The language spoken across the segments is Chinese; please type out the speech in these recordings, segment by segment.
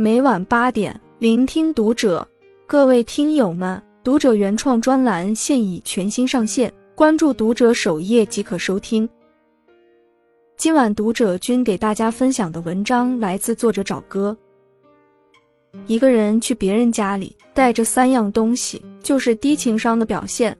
每晚八点，聆听读者。各位听友们，读者原创专栏现已全新上线，关注读者首页即可收听。今晚读者君给大家分享的文章来自作者找哥。一个人去别人家里带着三样东西，就是低情商的表现。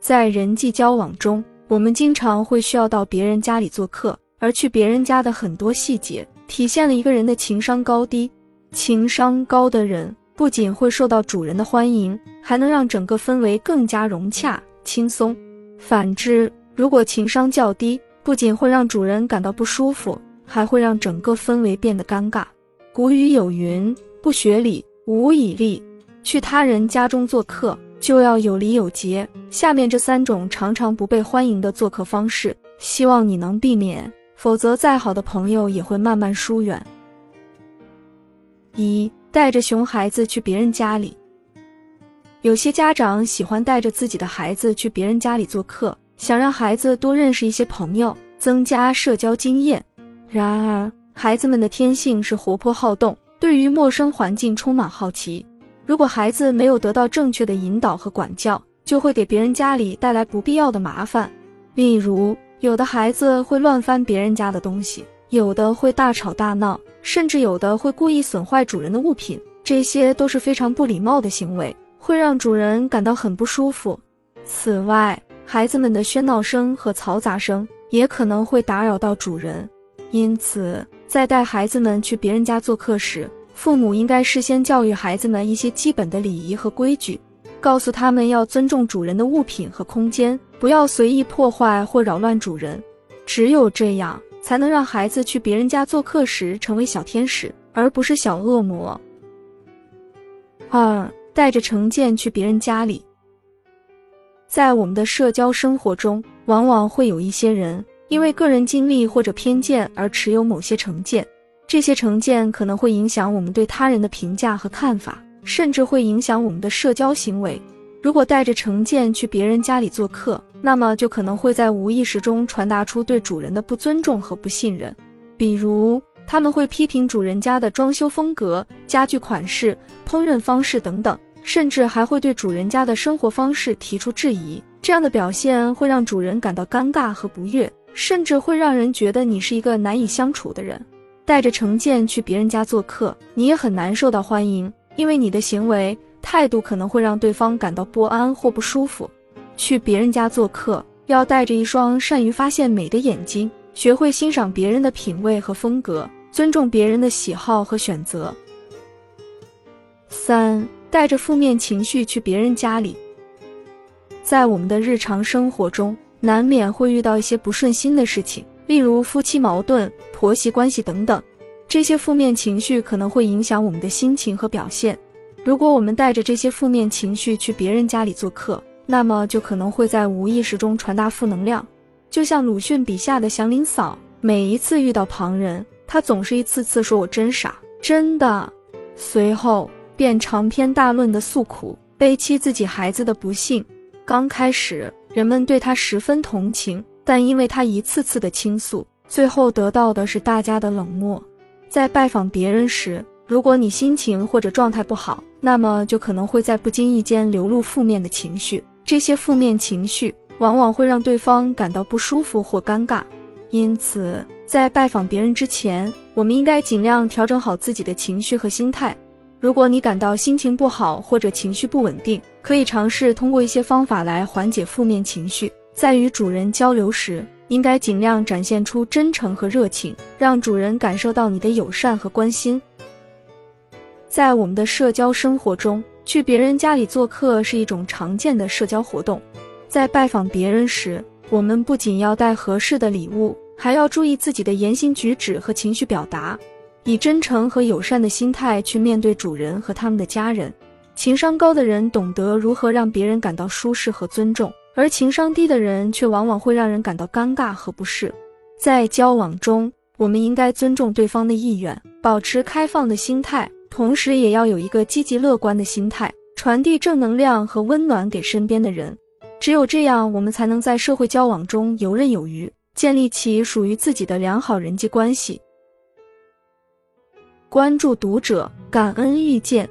在人际交往中，我们经常会需要到别人家里做客，而去别人家的很多细节，体现了一个人的情商高低。情商高的人。不仅会受到主人的欢迎，还能让整个氛围更加融洽、轻松。反之，如果情商较低，不仅会让主人感到不舒服，还会让整个氛围变得尴尬。古语有云：“不学礼，无以立。”去他人家中做客，就要有礼有节。下面这三种常常不被欢迎的做客方式，希望你能避免，否则再好的朋友也会慢慢疏远。一。带着熊孩子去别人家里，有些家长喜欢带着自己的孩子去别人家里做客，想让孩子多认识一些朋友，增加社交经验。然而，孩子们的天性是活泼好动，对于陌生环境充满好奇。如果孩子没有得到正确的引导和管教，就会给别人家里带来不必要的麻烦。例如，有的孩子会乱翻别人家的东西。有的会大吵大闹，甚至有的会故意损坏主人的物品，这些都是非常不礼貌的行为，会让主人感到很不舒服。此外，孩子们的喧闹声和嘈杂声也可能会打扰到主人，因此，在带孩子们去别人家做客时，父母应该事先教育孩子们一些基本的礼仪和规矩，告诉他们要尊重主人的物品和空间，不要随意破坏或扰乱主人。只有这样。才能让孩子去别人家做客时成为小天使，而不是小恶魔。二，带着成见去别人家里。在我们的社交生活中，往往会有一些人因为个人经历或者偏见而持有某些成见，这些成见可能会影响我们对他人的评价和看法，甚至会影响我们的社交行为。如果带着成见去别人家里做客，那么就可能会在无意识中传达出对主人的不尊重和不信任，比如他们会批评主人家的装修风格、家具款式、烹饪方式等等，甚至还会对主人家的生活方式提出质疑。这样的表现会让主人感到尴尬和不悦，甚至会让人觉得你是一个难以相处的人。带着成见去别人家做客，你也很难受到欢迎，因为你的行为态度可能会让对方感到不安或不舒服。去别人家做客，要带着一双善于发现美的眼睛，学会欣赏别人的品味和风格，尊重别人的喜好和选择。三，带着负面情绪去别人家里，在我们的日常生活中，难免会遇到一些不顺心的事情，例如夫妻矛盾、婆媳关系等等。这些负面情绪可能会影响我们的心情和表现。如果我们带着这些负面情绪去别人家里做客，那么就可能会在无意识中传达负能量，就像鲁迅笔下的祥林嫂，每一次遇到旁人，她总是一次次说我真傻，真的，随后便长篇大论的诉苦，悲戚自己孩子的不幸。刚开始，人们对她十分同情，但因为她一次次的倾诉，最后得到的是大家的冷漠。在拜访别人时，如果你心情或者状态不好，那么就可能会在不经意间流露负面的情绪。这些负面情绪往往会让对方感到不舒服或尴尬，因此在拜访别人之前，我们应该尽量调整好自己的情绪和心态。如果你感到心情不好或者情绪不稳定，可以尝试通过一些方法来缓解负面情绪。在与主人交流时，应该尽量展现出真诚和热情，让主人感受到你的友善和关心。在我们的社交生活中，去别人家里做客是一种常见的社交活动，在拜访别人时，我们不仅要带合适的礼物，还要注意自己的言行举止和情绪表达，以真诚和友善的心态去面对主人和他们的家人。情商高的人懂得如何让别人感到舒适和尊重，而情商低的人却往往会让人感到尴尬和不适。在交往中，我们应该尊重对方的意愿，保持开放的心态。同时，也要有一个积极乐观的心态，传递正能量和温暖给身边的人。只有这样，我们才能在社会交往中游刃有余，建立起属于自己的良好人际关系。关注读者，感恩遇见。